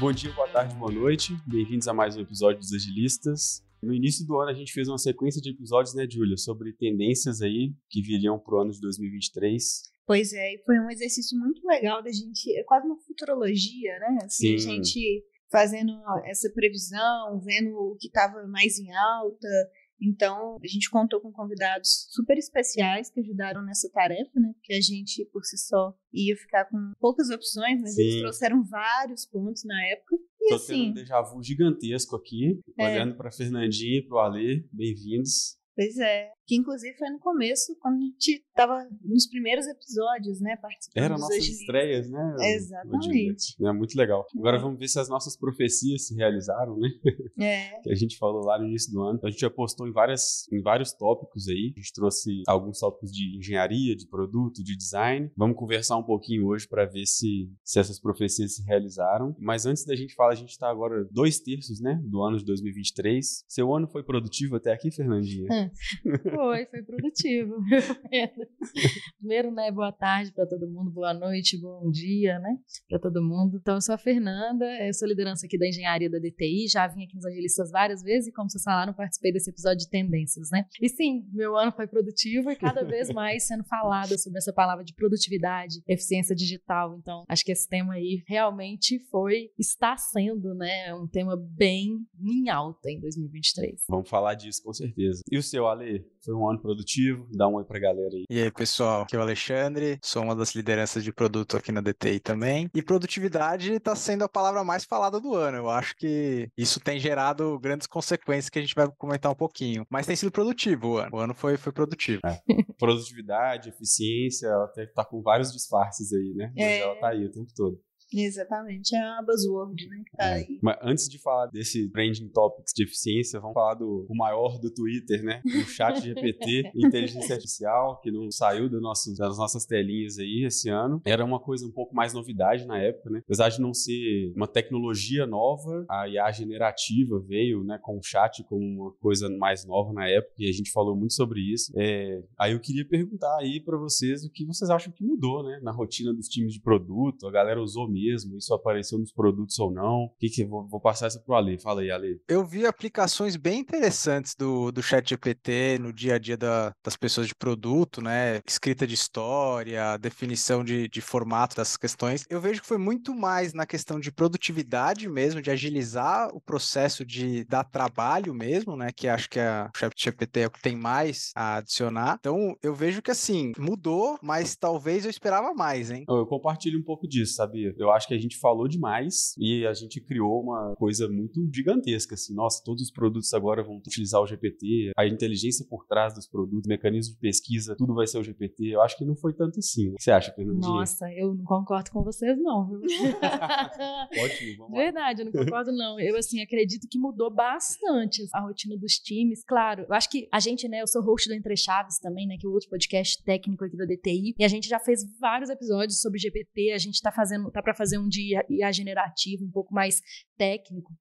Bom dia, boa tarde, boa noite. Bem-vindos a mais um episódio dos Agilistas. No início do ano a gente fez uma sequência de episódios, né, Júlia, sobre tendências aí que viriam pro ano de 2023. Pois é, e foi um exercício muito legal da gente, é quase uma futurologia, né? Assim, a Sim. gente fazendo essa previsão, vendo o que estava mais em alta. Então, a gente contou com convidados super especiais que ajudaram nessa tarefa, né? Porque a gente, por si só, ia ficar com poucas opções, mas eles Sim. trouxeram vários pontos na época. E Tô assim, tendo um déjà vu gigantesco aqui, É. olhando pra Fernandinha e pro Alê. Bem-vindos. Pois é. Que inclusive foi no começo, quando a gente tava nos primeiros episódios, né? Participando Era nossas agilistas. estreias, né? Exatamente. É muito legal. Agora vamos ver se as nossas profecias se realizaram, né? É. que a gente falou lá no início do ano. A gente já postou em, várias, em vários tópicos aí. A gente trouxe alguns tópicos de engenharia, de produto, de design. Vamos conversar um pouquinho hoje para ver se, se essas profecias se realizaram. Mas antes da gente falar, a gente está agora dois terços, né, do ano de 2023. Seu ano foi produtivo até aqui, Fernandinha? Foi, foi produtivo. Primeiro, né, boa tarde para todo mundo, boa noite, bom dia, né, para todo mundo. Então, eu sou a Fernanda, eu sou liderança aqui da engenharia da DTI, já vim aqui nos Agilistas várias vezes e, como vocês falaram, participei desse episódio de tendências, né. E sim, meu ano foi produtivo e cada vez mais sendo falado sobre essa palavra de produtividade, eficiência digital. Então, acho que esse tema aí realmente foi, está sendo, né, um tema bem em alta em 2023. Vamos falar disso com certeza. E o seu, Ale? Foi um ano produtivo? Dá um oi pra galera aí. E aí, pessoal, aqui é o Alexandre, sou uma das lideranças de produto aqui na DTI também. E produtividade está sendo a palavra mais falada do ano. Eu acho que isso tem gerado grandes consequências que a gente vai comentar um pouquinho. Mas tem sido produtivo o ano. O ano foi, foi produtivo. Produtividade, eficiência, ela até tá com vários disfarces aí, né? Mas É. ela tá aí o tempo todo. Exatamente, é a buzzword, né, que tá aí. Mas antes de falar desse trending topics de eficiência, vamos falar do o maior do Twitter, né? O chat GPT, inteligência artificial, que não saiu do nosso, das nossas telinhas aí esse ano. Era uma coisa um pouco mais novidade na época, né? Apesar de não ser uma tecnologia nova, a IA generativa veio, né, com o chat como uma coisa mais nova na época, e a gente falou muito sobre isso. É, aí eu queria perguntar aí pra vocês o que vocês acham que mudou, né? Na rotina dos times de produto, a galera usou mesmo, isso apareceu nos produtos ou não. O que que vou, vou passar essa pro Ale? Fala aí, Ale. Eu vi aplicações bem interessantes do, do ChatGPT no dia a dia da- das pessoas de produto, né? Escrita de história, definição de, de formato das questões. Eu vejo que foi muito mais na questão de produtividade mesmo, de agilizar o processo de dar trabalho mesmo, né? Que acho que a o ChatGPT é o que tem mais a adicionar. Então, eu vejo que assim, mudou, mas talvez eu esperava mais, hein? Eu compartilho um pouco disso, sabia? Eu acho que a gente falou demais e a gente criou uma coisa muito gigantesca, assim. Nossa, todos os produtos agora vão utilizar o GPT, a inteligência por trás dos produtos, mecanismo de pesquisa, tudo vai ser o GPT. Eu acho que não foi tanto assim. O que você acha, Fernandinha? Nossa, eu não concordo com vocês, não, viu? Ótimo, vamos lá. verdade, eu não concordo, não. Eu, assim, acredito que mudou bastante a rotina dos times. Claro, eu acho que a gente, né, eu sou host do Entre Chaves também, né, que é o outro podcast técnico aqui da DTI, e a gente já fez vários episódios sobre GPT, a gente tá fazendo, tá para fazer um dia IA generativo, um pouco mais técnico.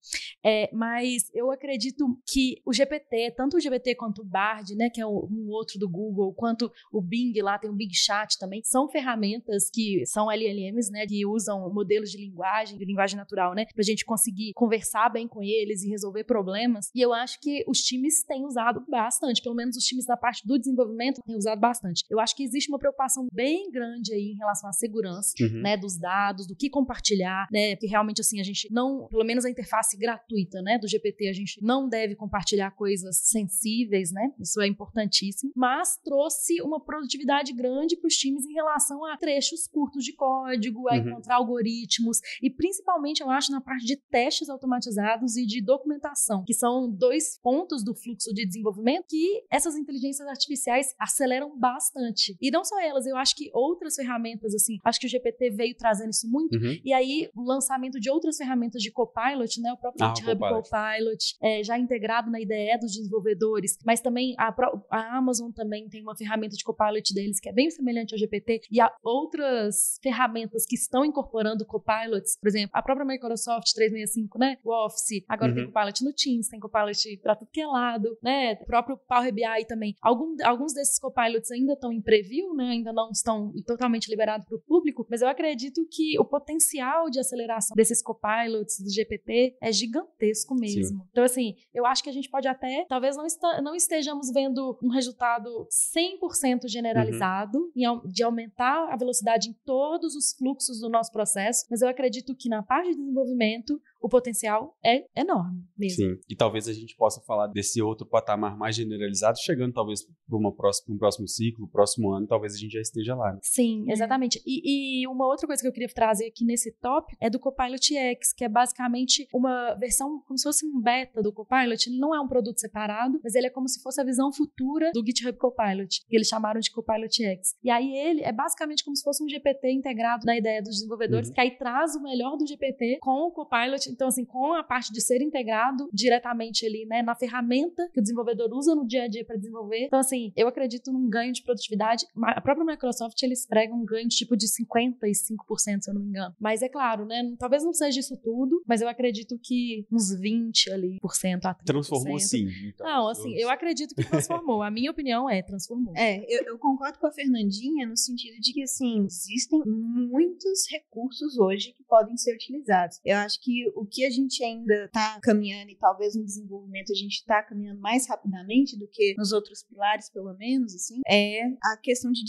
É, mas eu acredito que o GPT, tanto o GPT quanto o Bard, né, que é um outro do Google, quanto o Bing lá, tem o Bing Chat também, são ferramentas que são LLMs, né, que usam modelos de linguagem, de linguagem natural, né, pra gente conseguir conversar bem com eles e resolver problemas. E eu acho que os times têm usado bastante, pelo menos os times da parte do desenvolvimento têm usado bastante. Eu acho que existe uma preocupação bem grande aí em relação à segurança, Uhum. né, dos dados, do que compartilhar, né, que realmente assim a gente não, pelo menos a interface gratuita, né, do GPT, a gente não deve compartilhar coisas sensíveis, né? Isso é importantíssimo, mas trouxe uma produtividade grande para os times em relação a trechos curtos de código, a Uhum. encontrar algoritmos e principalmente eu acho na parte de testes automatizados e de documentação, que são dois pontos do fluxo de desenvolvimento que essas inteligências artificiais aceleram bastante. E não só elas, eu acho que outras ferramentas assim, acho que o GPT veio trazendo isso muito Uhum. e aí, o lançamento de outras ferramentas de Copilot, né? O próprio Ah, GitHub Copilot. Copilot, é, já integrado na IDE dos desenvolvedores, mas também a, a Amazon também tem uma ferramenta de Copilot deles que é bem semelhante ao GPT, e há outras ferramentas que estão incorporando Copilots, por exemplo, a própria Microsoft 365, né? O Office, agora tem Uhum. Copilot no Teams, tem Copilot pra tudo que é lado, né? O próprio Power BI também. Algum, alguns desses Copilots ainda estão em preview, né? Ainda não estão totalmente liberados para o público, mas eu acredito que o potencial de aceleração desses copilots do GPT é gigantesco mesmo. Sim. Então, assim, eu acho que a gente pode até, talvez não, está, não estejamos vendo um resultado 100% generalizado uhum. de aumentar a velocidade em todos os fluxos do nosso processo, mas eu acredito que na parte de desenvolvimento o potencial é enorme mesmo. Sim, e talvez a gente possa falar desse outro patamar mais generalizado, chegando talvez para um próximo ciclo, próximo ano, talvez a gente já esteja lá. Né? Sim, uhum. exatamente. E, e, uma outra coisa que eu queria trazer aqui nesse tópico é do Copilot X, que é basicamente uma versão como se fosse um beta do Copilot. Ele não é um produto separado, mas ele é como se fosse a visão futura do GitHub Copilot, que eles chamaram de Copilot X. E aí ele é basicamente como se fosse um GPT integrado na ideia dos desenvolvedores, uhum. que aí traz o melhor do GPT com o Copilot então, assim, com a parte de ser integrado diretamente ali, né, na ferramenta que o desenvolvedor usa no dia a dia para desenvolver. Então, assim, eu acredito num ganho de produtividade. A própria Microsoft, eles pregam um ganho de tipo de 55%, se eu não me engano. Mas é claro, né, talvez não seja isso tudo, mas eu acredito que uns 20 ali por cento a 30%. Transformou sim. Então, não, assim, eu acredito que transformou. a minha opinião é transformou. É, eu, eu concordo com a Fernandinha no sentido de que, assim, existem muitos recursos hoje que podem ser utilizados. Eu acho que o que a gente ainda está caminhando, e talvez no desenvolvimento a gente está caminhando mais rapidamente do que nos outros pilares, pelo menos, assim, é a questão de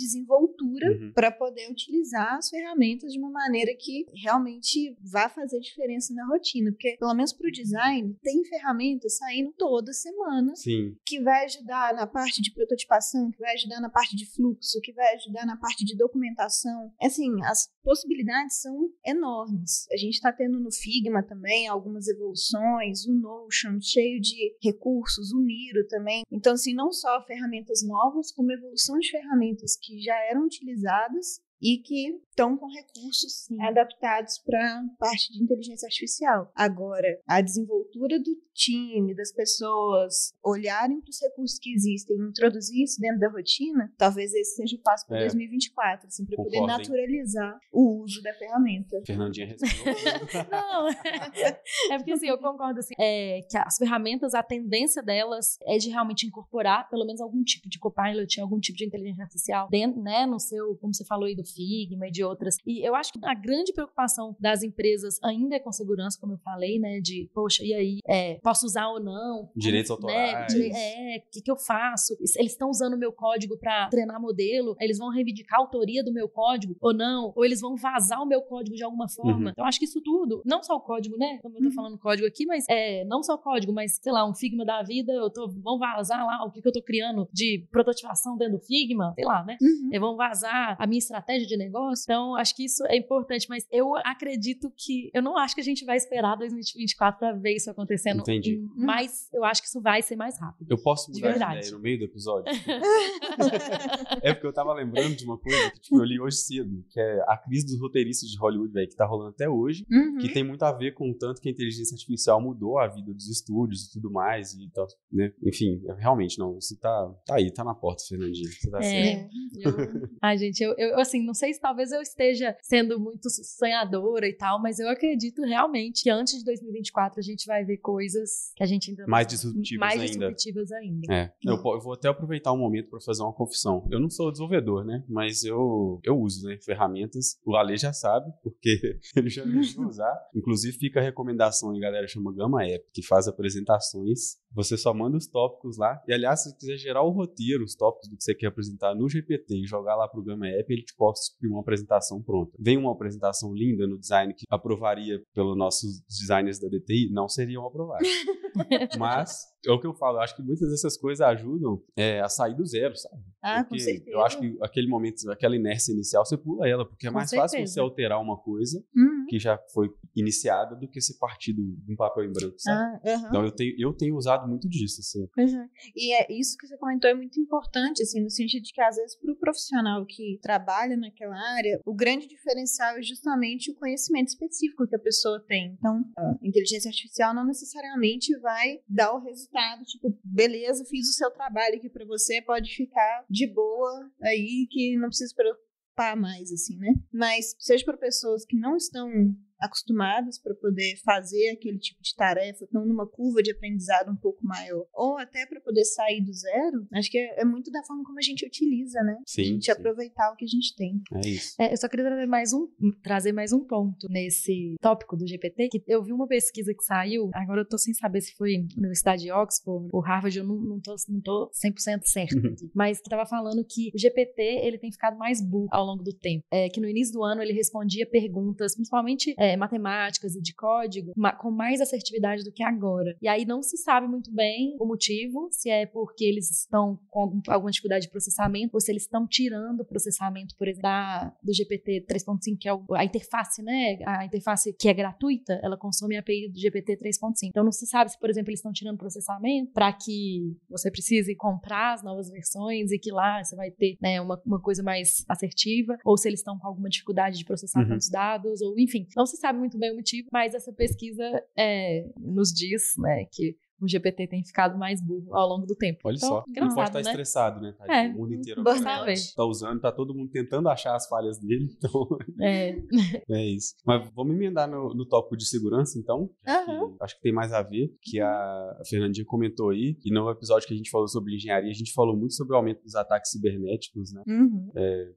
desenvoltura uhum. para poder utilizar as ferramentas de uma maneira que realmente vá fazer diferença na rotina. Porque, pelo menos para o design, tem ferramentas saindo toda semana Sim. que vai ajudar na parte de prototipação, que vai ajudar na parte de fluxo, que vai ajudar na parte de documentação. Assim, as possibilidades são enormes. A gente está tendo no Figma também algumas evoluções, o Notion cheio de recursos, o Miro também. Então, assim, não só ferramentas novas, como evolução de ferramentas que já eram utilizadas e que estão com recursos Sim. adaptados para parte de inteligência artificial. Agora, a desenvoltura do time, das pessoas olharem para os recursos que existem e introduzir isso dentro da rotina, talvez esse seja o passo para é. 2024, assim, para poder naturalizar hein? o uso da ferramenta. Fernandinha respondeu. Não, é porque assim, eu concordo assim, é, que as ferramentas, a tendência delas é de realmente incorporar pelo menos algum tipo de copilot, algum tipo de inteligência artificial dentro, né, no seu, como você falou aí do Figma e de outras. E eu acho que a grande preocupação das empresas ainda é com segurança, como eu falei, né? De, poxa, e aí, é, posso usar ou não? Direitos né, autorais. É, o que, que eu faço? Eles estão usando o meu código para treinar modelo, eles vão reivindicar a autoria do meu código ou não? Ou eles vão vazar o meu código de alguma forma? Uhum. Então, acho que isso tudo, não só o código, né? Como eu tô uhum. falando código aqui, mas é, não só o código, mas, sei lá, um Figma da vida, eu tô, vão vazar lá o que, que eu tô criando de prototipação dentro do Figma, sei lá, né? Uhum. E vão vazar a minha estratégia de negócio. Então, acho que isso é importante, mas eu acredito que. Eu não acho que a gente vai esperar 2024 para ver isso acontecendo. Entendi. Mas eu acho que isso vai ser mais rápido. Eu posso mudar de, de ideia no meio do episódio? é porque eu tava lembrando de uma coisa que tipo, eu li hoje cedo, que é a crise dos roteiristas de Hollywood, velho, que tá rolando até hoje, uhum. que tem muito a ver com o tanto que a inteligência artificial mudou a vida dos estúdios e tudo mais. E tal, né? Enfim, realmente, não. Você tá, tá aí, tá na porta, Fernandinho. Você tá é, certo. Eu... Ai, gente, eu, eu, assim, não sei se talvez eu esteja sendo muito sonhadora e tal, mas eu acredito realmente que antes de 2024 a gente vai ver coisas que a gente ainda mais disruptivas mais ainda. disruptivas ainda. É. Eu, eu, vou até aproveitar um momento para fazer uma confissão. Eu não sou desenvolvedor, né? Mas eu, eu uso né, ferramentas. O Ale já sabe, porque ele já me usar. Inclusive fica a recomendação aí, galera, chama Gama App, que faz apresentações você só manda os tópicos lá. E aliás, se você quiser gerar o roteiro, os tópicos do que você quer apresentar no GPT e jogar lá pro Gama App, ele te posta uma apresentação pronta. Vem uma apresentação linda no design que aprovaria pelos nossos designers da DTI? Não seriam aprovados. Mas é o que eu falo, eu acho que muitas dessas coisas ajudam é, a sair do zero, sabe? Ah, porque com certeza. Eu acho que aquele momento, aquela inércia inicial, você pula ela, porque é mais fácil você alterar uma coisa uhum. Que já foi iniciada do que você partir de um papel em branco, sabe? Ah, uhum. Então eu tenho, eu tenho usado muito disso, assim. Pois é. E é isso que você comentou é muito importante, assim, no sentido de que às vezes para o profissional que trabalha naquela área, o grande diferencial é justamente o conhecimento específico que a pessoa tem. Então, a inteligência artificial não necessariamente vai dar o resultado resultado, tipo, beleza, fiz o seu trabalho aqui para você, pode ficar de boa aí que não precisa se preocupar mais, assim, né? Mas seja para pessoas que não estão acostumadas para poder fazer aquele tipo de tarefa, estão numa curva de aprendizado um pouco maior, ou até para poder sair do zero, acho que é, é, muito da forma como a gente utiliza, né? Sim, a gente sim. aproveitar o que a gente tem. É isso. É, eu só queria trazer mais um, trazer mais um ponto nesse tópico do GPT, que eu vi uma pesquisa que saiu, agora eu tô sem saber se foi Universidade de Oxford ou Harvard, eu não, não, tô, não tô 100% certo aqui, mas que tava falando que o GPT, ele tem ficado mais burro ao longo do tempo. É, que no início do ano ele respondia perguntas, principalmente é, matemáticas e de código, ma com mais assertividade do que agora. E aí não se sabe muito bem o motivo, se é porque eles estão com alguma dificuldade de processamento ou se eles estão tirando o processamento, por exemplo, da, do GPT 3.5, que é o, a interface, né? A interface que é gratuita, ela consome a API do GPT 3.5. Então não se sabe se, por exemplo, eles estão tirando processamento para que você precise comprar as novas versões e que lá você vai ter né, uma, uma coisa mais assertiva, ou se eles estão com alguma dificuldade de processar Uhum. tantos dados, ou enfim, não se sabe muito bem o motivo, mas essa pesquisa é, nos diz né, que o GPT tem ficado mais burro ao longo do tempo. Olha Então, só. Não pode estar né? estressado, né? Tadinho? É, o mundo inteiro agora tá usando, tá todo mundo tentando achar as falhas dele, então É, é isso. Mas vamos emendar no, no tópico de segurança, então. que Aham. acho que tem mais a ver, que a, Fernandinha comentou aí, e no episódio que a gente falou sobre engenharia, a gente falou muito sobre o aumento dos ataques cibernéticos, né? Uhum.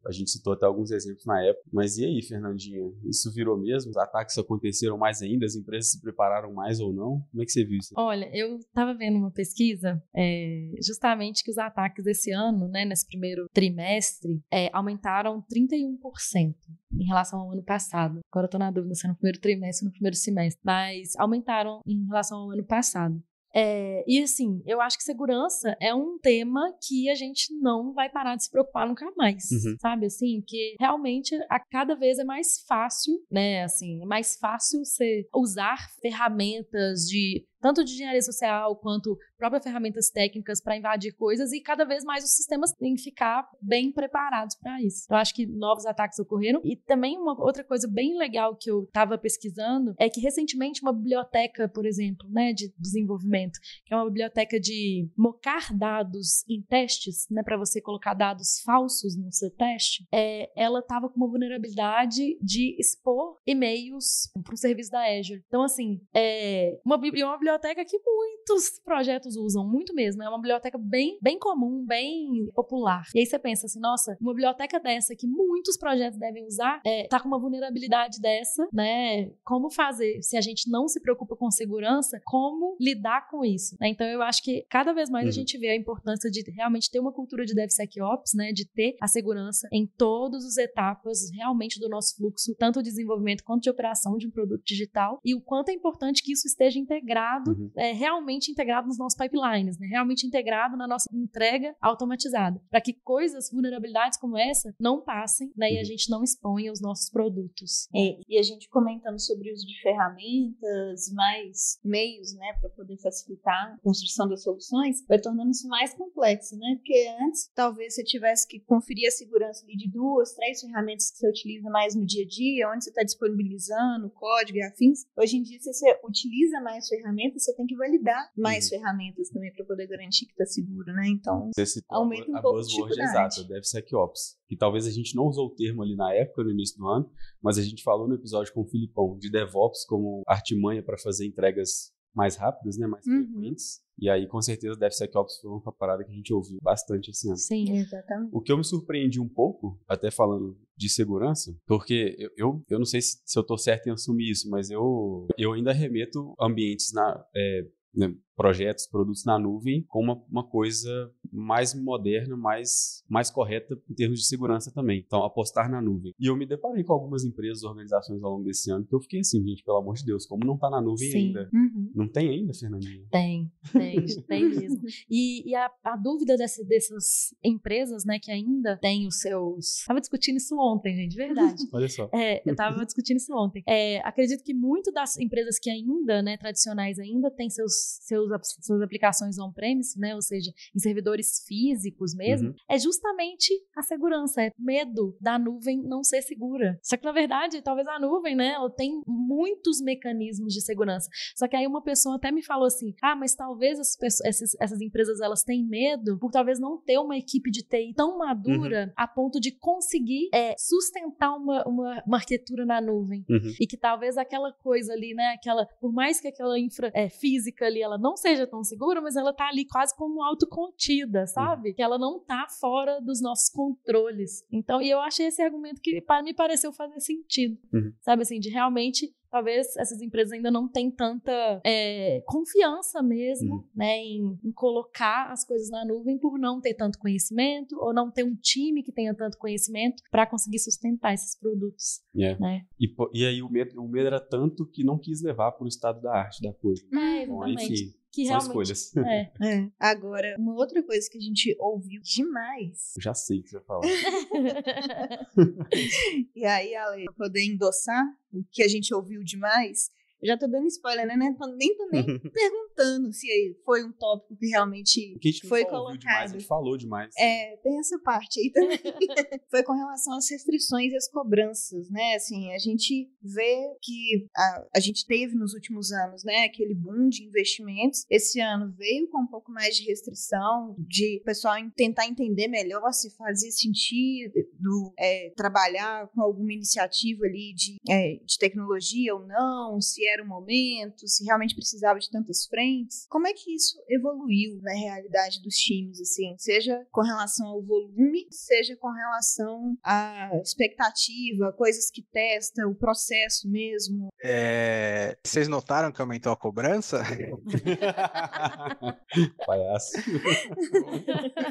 A gente citou até alguns exemplos na época. Mas e aí, Fernandinha? Isso virou mesmo? Os ataques aconteceram mais ainda? As empresas se prepararam mais ou não? Como é que você viu isso? Olha, eu estava vendo uma pesquisa é, justamente que os ataques desse ano, né, nesse primeiro trimestre, é, aumentaram 31% em relação ao ano passado. Agora eu tô na dúvida se é no primeiro trimestre ou no primeiro semestre, mas aumentaram em relação ao ano passado. É, e assim, eu acho que segurança é um tema que a gente não vai parar de se preocupar nunca mais, Uhum. sabe? Assim, que realmente a cada vez é mais fácil, né? Assim, é mais fácil você usar ferramentas de tanto de engenharia social quanto próprias ferramentas técnicas para invadir coisas e cada vez mais os sistemas têm que ficar bem preparados para isso. Então, acho que novos ataques ocorreram. E também uma outra coisa bem legal que eu estava pesquisando é que recentemente uma biblioteca, por exemplo, né, de desenvolvimento, que é uma biblioteca de mocar dados em testes, né, para você colocar dados falsos no seu teste, é, ela estava com uma vulnerabilidade de expor e-mails para o serviço da Azure. Então, assim, é uma, uma biblioteca que muitos projetos usam, muito mesmo. É uma biblioteca bem, bem comum, bem popular. E aí você pensa assim, nossa, uma biblioteca dessa que muitos projetos devem usar, é, tá com uma vulnerabilidade dessa, né? Como fazer? Se a gente não se preocupa com segurança, como lidar com isso? né? Então eu acho que cada vez mais a Uhum. gente vê a importância de realmente ter uma cultura de DevSecOps, né? De ter a segurança em todas as etapas realmente do nosso fluxo, tanto de desenvolvimento quanto de operação de um produto digital, e o quanto é importante que isso esteja integrado, Uhum. é, realmente integrado nos nossos pipelines, né? Realmente integrado na nossa entrega automatizada, para que coisas, vulnerabilidades como essa, não passem, né? E a Uhum. gente não exponha os nossos produtos. É, e a gente comentando sobre o uso de ferramentas, mais meios, né, para poder facilitar a construção das soluções, vai tornando isso mais complexo, né? Porque antes, talvez você tivesse que conferir a segurança de duas, três ferramentas que você utiliza mais no dia a dia, onde você está disponibilizando código e afins. Hoje em dia, se você utiliza mais ferramentas, você tem que validar mais Uhum. ferramentas também para poder garantir que está seguro, né? Então, citou Aumenta um a, pouco buzzword exata, DevSecOps. Que talvez a gente não usou o termo ali na época, no início do ano, mas a gente falou no episódio com o Filipão de DevOps como artimanha para fazer entregas mais rápidas, né, mais Uhum. frequentes. E aí, com certeza, DevSecOps foi uma parada que a gente ouviu bastante esse ano. Sim. exatamente. O que eu me surpreendi um pouco, até falando de segurança, porque eu, eu, eu não sei se, se eu tô certo em assumir isso, mas eu, eu ainda remeto ambientes na. é, né, projetos, produtos na nuvem, com uma, uma coisa mais moderna, mais, mais correta em termos de segurança também. Então, apostar na nuvem. E eu me deparei com algumas empresas, organizações ao longo desse ano, que eu fiquei assim, gente, pelo amor de Deus, como não tá na nuvem Sim. ainda? Uhum. Não tem ainda, Fernandinha? Tem, tem, tem mesmo. E, e a, a dúvida desse- dessas empresas, né, que ainda têm os seus. Tava discutindo isso ontem, gente, de verdade. Olha só. É, eu tava discutindo isso ontem. É, acredito que muito das empresas que ainda, né, tradicionais ainda têm seus, seus seus, suas aplicações on-premise, né? Ou seja, em servidores físicos mesmo, uhum. é justamente a segurança, é medo da nuvem não ser segura. Só que, na verdade, talvez a nuvem, né, ela tem muitos mecanismos de segurança. Só que aí uma pessoa até me falou assim: ah, mas talvez as pessoas, essas, essas empresas elas têm medo por talvez não ter uma equipe de TI tão madura uhum. a ponto de conseguir é, sustentar uma, uma, uma arquitetura na nuvem. Uhum. E que talvez aquela coisa ali, né, aquela, por mais que aquela infra é, física ali ela não seja tão segura, mas ela tá ali quase como autocontida, sabe? Que ela não tá fora dos nossos controles. Então, e eu achei esse argumento que para me pareceu fazer sentido, uhum. sabe assim, de realmente talvez essas empresas ainda não têm tanta é, confiança mesmo, uhum. né, em, em, colocar as coisas na nuvem por não ter tanto conhecimento ou não ter um time que tenha tanto conhecimento para conseguir sustentar esses produtos. Yeah. É. Né? E, e aí o medo, o medo era tanto que não quis levar para o estado da arte da coisa. É, exatamente. Bom, enfim, que São escolhas. É. é. Agora, uma outra coisa que a gente ouviu demais. Eu já sei o que você vai falar. e aí, Ale, pra poder endossar o que a gente ouviu demais, já tô dando spoiler, né? Nem tô nem perguntando se foi um tópico que realmente que foi colocado. Demais, a gente falou demais. É, tem essa parte aí também. foi com relação às restrições e às cobranças, né? Assim, a gente vê que a, a gente teve nos últimos anos, né? Aquele boom de investimentos. Esse ano veio com um pouco mais de restrição, de o pessoal tentar entender melhor se fazia sentido é, trabalhar com alguma iniciativa ali de, é, de tecnologia ou não, se era o momento, se realmente precisava de tantas frentes. Como é que isso evoluiu na realidade dos times, assim, seja com relação ao volume, seja com relação à expectativa, coisas que testa, o processo mesmo? É... Vocês notaram que aumentou a cobrança? Palhaço.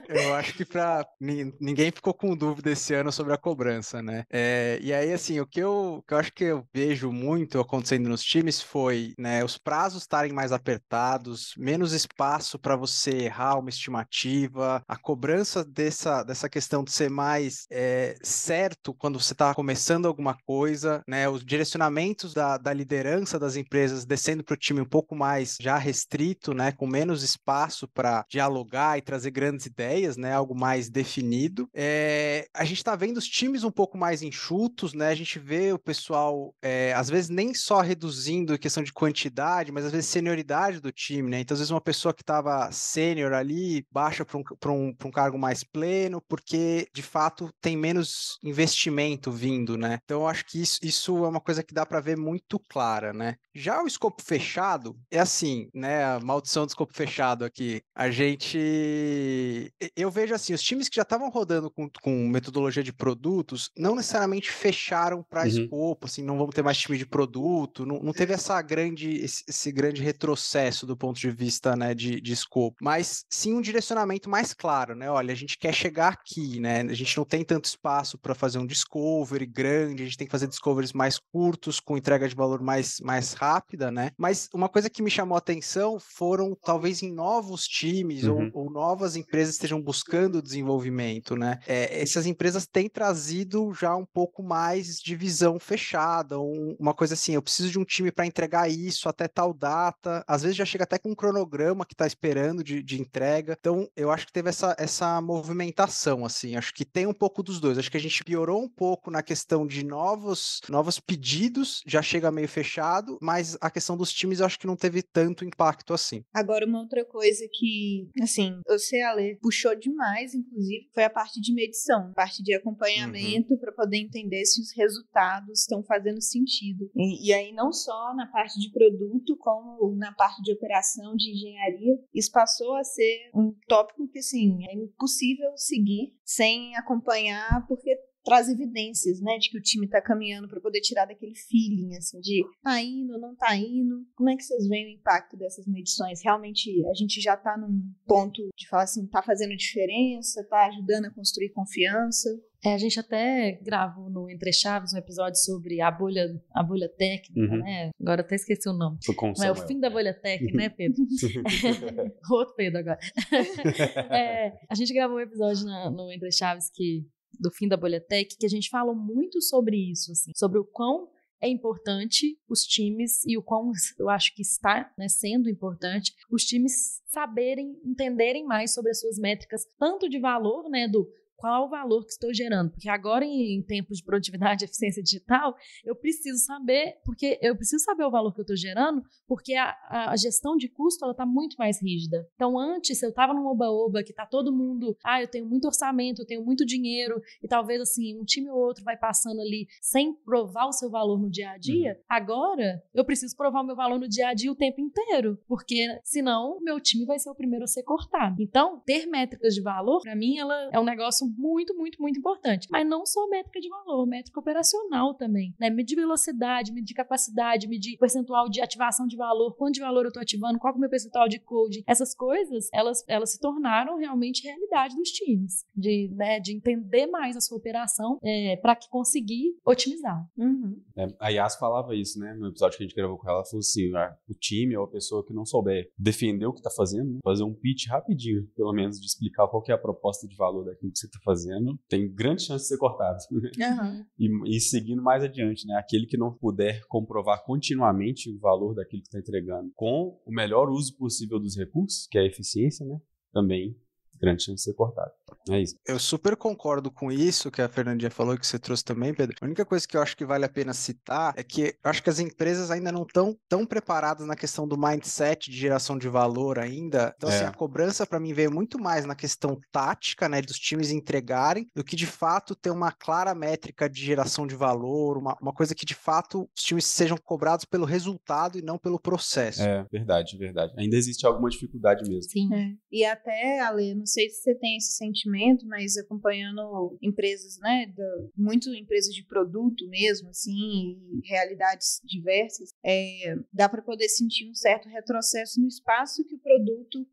Eu acho que para ninguém ficou com dúvida esse ano sobre a cobrança, né? É... E aí, assim, o que eu, que eu acho que eu vejo muito acontecendo nos times foi né, os prazos estarem mais apertados, menos espaço para você errar uma estimativa, a cobrança dessa, dessa questão de ser mais é, certo quando você está começando alguma coisa, né, os direcionamentos da, da liderança das empresas descendo para o time um pouco mais já restrito, né, com menos espaço para dialogar e trazer grandes ideias, né, algo mais definido. É, a gente está vendo os times um pouco mais enxutos, né, a gente vê o pessoal, é, às vezes, nem só reduzindo reduzindo questão de quantidade, mas às vezes senioridade do time, né? Então, às vezes, uma pessoa que estava sênior ali baixa para um, um, um cargo mais pleno, porque de fato tem menos investimento vindo, né? Então, eu acho que isso, isso é uma coisa que dá para ver muito clara, né? Já o escopo fechado é assim, né? A maldição do escopo fechado aqui. A gente. Eu vejo assim, os times que já estavam rodando com, com metodologia de produtos não necessariamente fecharam para uhum. escopo, assim, não vamos ter mais time de produto, não, não teve essa grande, esse, esse, grande retrocesso do ponto de vista né, de, de escopo, mas sim um direcionamento mais claro, né? Olha, a gente quer chegar aqui, né? A gente não tem tanto espaço para fazer um discovery grande, a gente tem que fazer discoveries mais curtos, com entrega de valor mais, mais rápida, né? Mas uma coisa que me chamou a atenção foram talvez em novos times uhum. ou, ou, novas empresas estejam buscando desenvolvimento, né? É, essas empresas têm trazido já um pouco mais de visão fechada, um, uma coisa assim, eu preciso de um time para entregar isso até tal data. Às vezes já chega até com um cronograma que está esperando de, de entrega. Então, eu acho que teve essa, essa movimentação, assim. Acho que tem um pouco dos dois. Acho que a gente piorou um pouco na questão de novos, novos pedidos, já chega meio fechado, mas a questão dos times eu acho que não teve tanto impacto assim. Agora, uma outra coisa que, assim, você, Ale, puxou demais, inclusive, foi a parte de medição, a parte de acompanhamento uhum. para poder entender se os resultados estão fazendo sentido. E, e aí, não só só na parte de produto, como na parte de operação, de engenharia. Isso passou a ser um tópico que, assim, é impossível seguir sem acompanhar, porque traz evidências, né, de que o time está caminhando para poder tirar daquele feeling, assim, de tá indo, não tá indo. Como é que vocês veem o impacto dessas medições? Realmente a gente já está num ponto de falar assim, tá fazendo diferença, tá ajudando a construir confiança? É, a gente até gravou no Entre Chaves um episódio sobre a bolha, a bolha técnica, uhum. né? Agora até esqueci o nome. Não é o fim da bolha técnica, né, Pedro? Outro Pedro agora. é, a gente gravou um episódio na, no Entre Chaves que do fim da bolha tech, que a gente falou muito sobre isso, assim, sobre o quão é importante os times, e o quão eu acho que está né, sendo importante, os times saberem, entenderem mais sobre as suas métricas, tanto de valor, né, do qual o valor que estou gerando. Porque agora, em, tempos de produtividade e eficiência digital, eu preciso saber, porque eu preciso saber o valor que eu estou gerando, porque a, a, gestão de custo ela está muito mais rígida. Então, antes, eu estava num oba-oba que está todo mundo, ah, eu tenho muito orçamento, eu tenho muito dinheiro, e talvez assim, um time ou outro vai passando ali sem provar o seu valor no dia a dia. Uhum. Agora, eu preciso provar o meu valor no dia a dia o tempo inteiro, porque senão meu time vai ser o primeiro a ser cortado. Então, ter métricas de valor, para mim, ela é um negócio muito, muito, muito importante. Mas não só métrica de valor, métrica operacional também. Né? Medir velocidade, medir capacidade, medir percentual de ativação de valor, quanto de valor eu estou ativando, qual é o meu percentual de code. Essas coisas, elas, elas se tornaram realmente realidade dos times. De, né, de entender mais a sua operação é, para que conseguir otimizar. Uhum. É, a Yas falava isso, né? No episódio que a gente gravou com ela, ela falou assim: ah, o time ou a pessoa que não souber defender o que está fazendo, fazer um pitch rapidinho, pelo menos, de explicar qual é a proposta de valor daquilo que você está fazendo, tem grande chance de ser cortado. Uhum. E, e, seguindo mais adiante, né? Aquele que não puder comprovar continuamente o valor daquilo que está entregando com o melhor uso possível dos recursos, que é a eficiência, né? Também grande chance de ser cortado. É isso. Eu super concordo com isso que a Fernandinha falou, que você trouxe também, Pedro. A única coisa que eu acho que vale a pena citar é que eu acho que as empresas ainda não estão tão preparadas na questão do mindset de geração de valor ainda. Então, assim, é. assim, a cobrança para mim veio muito mais na questão tática, né, dos times entregarem, do que de fato ter uma clara métrica de geração de valor, uma, uma coisa que de fato os times sejam cobrados pelo resultado e não pelo processo. É, verdade, verdade. Ainda existe alguma dificuldade mesmo. Sim. É. E até, Ale, não sei se você tem esse sentimento, mas acompanhando empresas, né, do, muito empresas de produto mesmo, assim, realidades diversas, é, dá para poder sentir um certo retrocesso no espaço que o produto,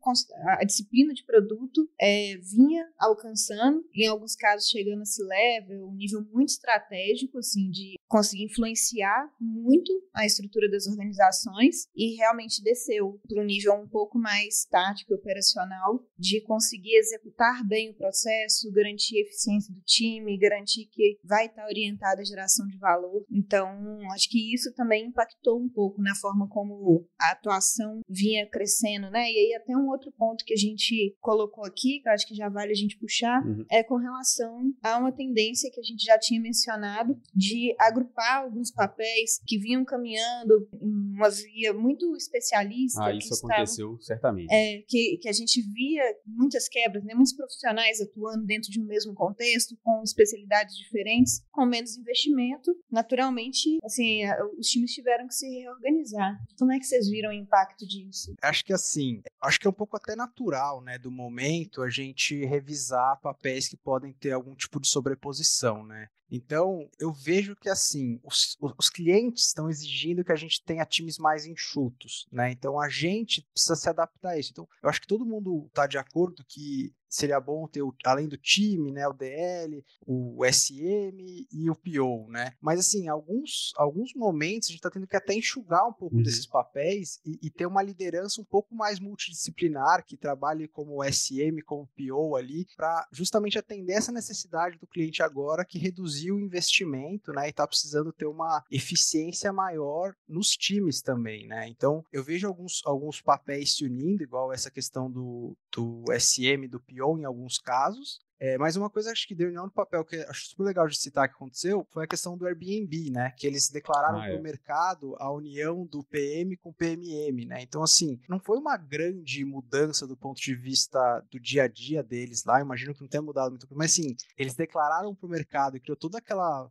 a disciplina de produto é, vinha alcançando, em alguns casos chegando a esse level, um nível muito estratégico, assim, de conseguir influenciar muito a estrutura das organizações e realmente desceu para um nível um pouco mais tático e operacional de conseguir executar bem o processo, garantir a eficiência do time, garantir que vai estar orientada à geração de valor. Então, acho que isso também impactou um pouco na forma como a atuação vinha crescendo, né? E aí até um outro ponto que a gente colocou aqui, que eu acho que já vale a gente puxar, uhum. é com relação a uma tendência que a gente já tinha mencionado de agrupar alguns papéis que vinham caminhando em uma via muito especialista. Ah, isso aconteceu certamente. É, que, que a gente via muitas quebras, né? muitos profissionais atuando dentro de um mesmo contexto, com especialidades diferentes, com menos investimento. Naturalmente, assim, os times tiveram que se reorganizar. Como é que vocês viram o impacto disso? Acho que assim, acho que é um pouco até natural, né, do momento a gente revisar papéis que podem ter algum tipo de sobreposição, né? Então, eu vejo que assim, os, os clientes estão exigindo que a gente tenha times mais enxutos, né? Então a gente precisa se adaptar a isso. Então, eu acho que todo mundo está de acordo que seria bom ter, o, além do time, né, o DL, o SM e o PO, né? Mas, assim, alguns, alguns momentos a gente está tendo que até enxugar um pouco uhum. desses papéis e, e, ter uma liderança um pouco mais multidisciplinar, que trabalhe como SM, como PO ali, para justamente atender essa necessidade do cliente agora que reduziu o investimento, né, e está precisando ter uma eficiência maior nos times também, né? Então, eu vejo alguns, alguns papéis se unindo, igual essa questão do, do SM, do PO, em alguns casos. É, mas uma coisa acho que deu união no papel que acho super legal de citar que aconteceu foi a questão do Airbnb, né? Que eles declararam ah, para o é. mercado a união do PM com o PMM, né? Então, assim, não foi uma grande mudança do ponto de vista do dia a dia deles lá. Imagino que não tenha mudado muito, mas assim, eles declararam para o mercado e criou toda aquela.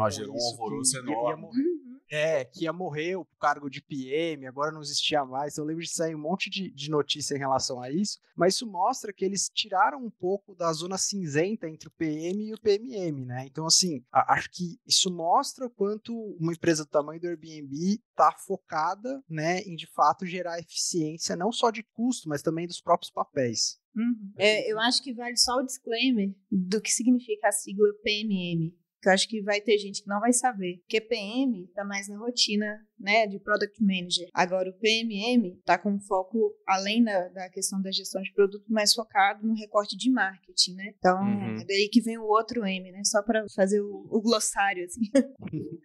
Ah, gerou um alvoroço enorme. É, que ia morrer o cargo de PM, agora não existia mais. Então, eu lembro de sair um monte de, de notícia em relação a isso, mas isso mostra que eles tiraram um pouco da zona cinzenta entre o PM e o PMM, né? Então, assim, acho que isso mostra o quanto uma empresa do tamanho do Airbnb está focada, né, em de fato gerar eficiência, não só de custo, mas também dos próprios papéis. Uhum. É, eu acho que vale só o disclaimer do que significa a sigla PMM eu acho que vai ter gente que não vai saber. Porque PM está mais na rotina né, de Product Manager. Agora, o PMM está com foco, além da, da questão da gestão de produto, mais focado no recorte de marketing, né? Então, Uhum. é daí que vem o outro M, né? Só para fazer o, o glossário, assim.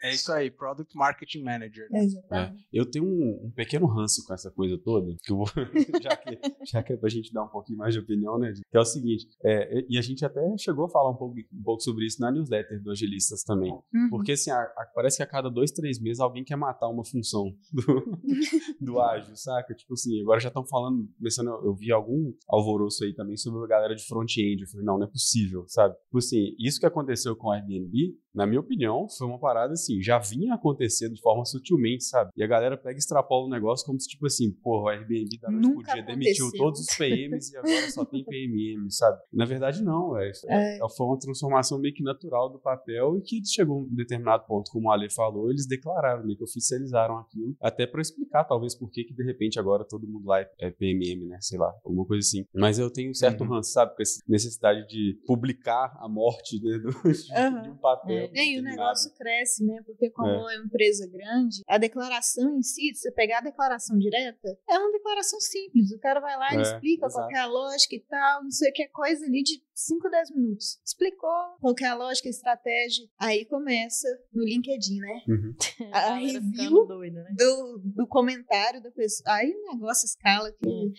É isso aí, Product Marketing Manager. né? Exatamente. Eu tenho um, um pequeno ranço com essa coisa toda, que eu vou, já, que, já que é pra gente dar um pouquinho mais de opinião, né? Que é o seguinte, é, e a gente até chegou a falar um pouco, um pouco sobre isso na newsletter do Agilistas também. Uhum. Porque assim, a- a- parece que a cada dois, três meses alguém quer matar uma função do, do ágil, saca? Tipo assim, agora já estão falando, começando, eu vi algum alvoroço aí também sobre a galera de front-end. Eu falei, não, não é possível, sabe? Tipo assim, isso que aconteceu com o Airbnb, na minha opinião, foi uma parada assim, já vinha acontecendo de forma sutilmente, sabe? E a galera pega e extrapola o negócio como se, tipo assim, porra, o Airbnb da noite pro dia demitiu todos os PMs e agora só tem PMM, sabe? Na verdade, não, é, é. foi uma transformação meio que natural do papel e que chegou a um determinado ponto, como o Ale falou, eles declararam, meio que oficializaram aquilo, até pra explicar, talvez, por que que de repente agora todo mundo lá é, é PMM, né? Sei lá, alguma coisa assim. Mas eu tenho um certo Uhum. ranço, sabe? Com essa necessidade de publicar a morte né, do- de, Aham. de um papel. É. E aí o determinado. negócio cresce, né? Porque como é. uma empresa grande, a declaração em si, se você pegar a declaração direta, é uma declaração simples. O cara vai lá e É, explica exato. qual que é a lógica e tal, não sei o que, coisa ali de 5, 10 minutos. Explicou qual que é a lógica, a estratégia. Aí começa no LinkedIn, né? Uhum. A galera review doida, né? do, do comentário da pessoa. Aí o negócio escala que.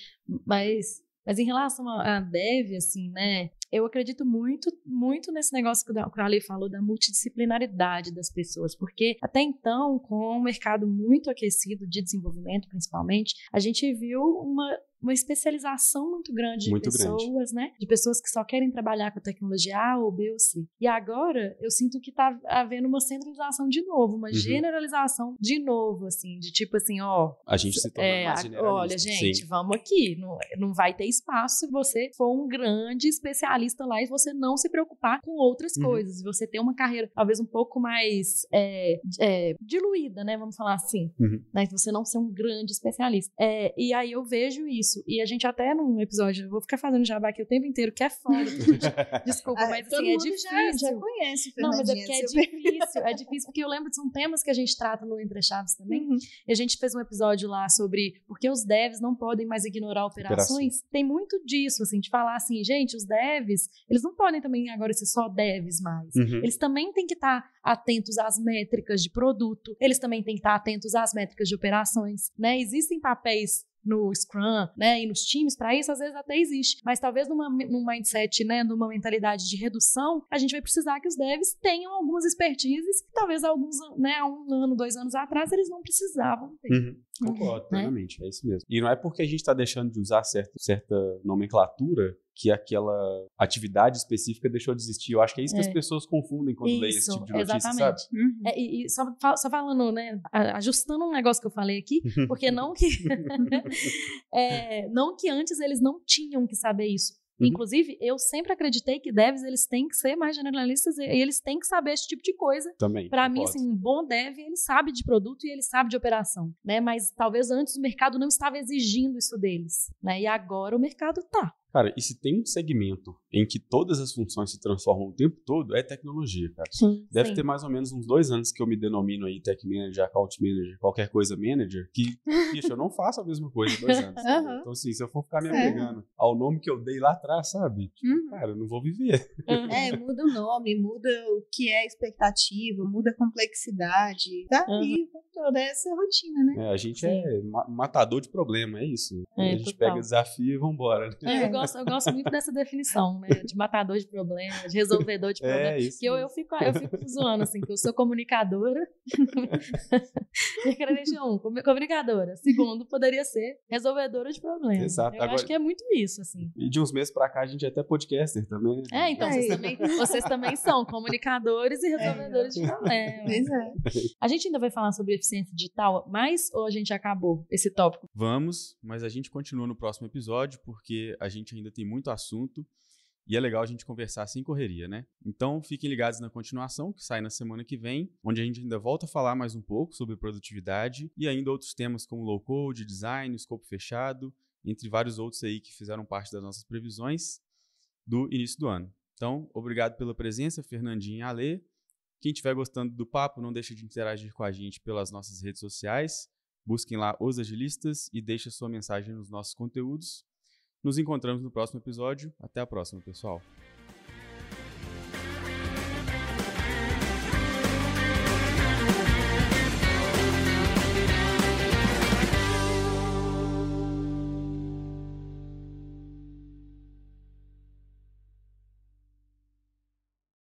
Mas, mas em relação à dev, assim, né? Eu acredito muito, muito nesse negócio que o o Ale falou da multidisciplinaridade das pessoas, porque até então, com um mercado muito aquecido de desenvolvimento, principalmente, a gente viu uma uma especialização muito grande de Muito pessoas, né? De pessoas que só querem trabalhar com a tecnologia A ou B ou C. E agora eu sinto que tá havendo uma centralização de novo, uma Uhum. generalização de novo, assim, de tipo assim, ó, A gente se torna é, mais generalista. olha, gente, Sim. vamos aqui. Não, não vai ter espaço se você for um grande especialista lá e você não se preocupar com outras Uhum. coisas. E você ter uma carreira talvez um pouco mais é, é, diluída, né? Vamos falar assim. Uhum. Né? Você não ser um grande especialista. É, e aí eu vejo isso. E a gente até num episódio, eu vou ficar fazendo jabá aqui o tempo inteiro, que é foda. Desculpa, Ah, mas todo assim, é mundo difícil. já, já conhece, Não, mas é porque é difícil, é difícil, porque eu lembro que são temas que a gente trata no Entre Chaves também, Uhum. e a gente fez um episódio lá sobre por que os devs não podem mais ignorar operações. Tem muito disso, assim, de falar assim, gente, os devs, eles não podem também agora ser só devs mais. Uhum. Eles também têm que estar atentos às métricas de produto, eles também têm que estar atentos às métricas de operações, né? Existem papéis no Scrum, né, e nos times, para isso às vezes até existe, mas talvez numa, num mindset, né, numa mentalidade de redução, a gente vai precisar que os devs tenham algumas expertises que talvez alguns, né, um ano, dois anos atrás eles não precisavam ter. Uhum. Concordo, Né? plenamente, é isso mesmo. E não é porque a gente está deixando de usar certa, certa nomenclatura que aquela atividade específica deixou de existir. Eu acho que é isso que É. as pessoas confundem quando leem esse Isso, tipo de notícia, exatamente. sabe? Uhum. É, e, e só, só falando, né, ajustando um negócio que eu falei aqui, porque não que é, não que antes eles não tinham que saber isso. Uhum. Inclusive, eu sempre acreditei que devs eles têm que ser mais generalistas e eles têm que saber esse tipo de coisa. Também. Pra mim, assim, um bom dev, ele sabe de produto e ele sabe de operação, né? Mas talvez antes o mercado não estava exigindo isso deles, né? E agora o mercado tá. Cara, e se tem um segmento em que todas as funções se transformam o tempo todo, é tecnologia, cara. Sim. Deve ter mais ou menos uns dois anos que eu me denomino aí tech manager, account manager, qualquer coisa manager, que, bicho, eu não faço a mesma coisa dois anos. Aham. Então, assim, se eu for ficar me É. apegando ao nome que eu dei lá atrás, sabe? Tipo, Uhum. cara, eu não vou viver. É, muda o nome, muda o que é expectativa, muda a complexidade. Tá com toda essa rotina, né? É, a gente Sim. é ma- matador de problema, é isso. É, a gente total. pega desafio e vambora. É, eu, gosto, eu gosto muito dessa definição, né? De matador de problema, de resolvedor de problema. É isso. Que eu, eu, fico, eu fico zoando, assim, que eu sou comunicadora. Minha credencial um, comu- comunicadora. Segundo, poderia ser resolvedora de problemas. Exato. Eu Agora- acho que é muito isso, assim. E de uns meses pra cá a gente é até podcaster também. né? É, então, É. vocês também, vocês também são comunicadores e resolvedores de problemas. Pois é. A gente ainda vai falar sobre eficiência digital, mas ou a gente acabou esse tópico? Vamos, mas a gente continua no próximo episódio porque a gente ainda tem muito assunto e é legal a gente conversar sem correria, né? Então fiquem ligados na continuação, que sai na semana que vem, onde a gente ainda volta a falar mais um pouco sobre produtividade e ainda outros temas como low code, design, escopo fechado, entre vários outros aí que fizeram parte das nossas previsões do início do ano. Então, obrigado pela presença, Fernandinho e Alê. Quem estiver gostando do papo, não deixe de interagir com a gente pelas nossas redes sociais. Busquem lá os agilistas e deixe sua mensagem nos nossos conteúdos. Nos encontramos no próximo episódio. Até a próxima, pessoal.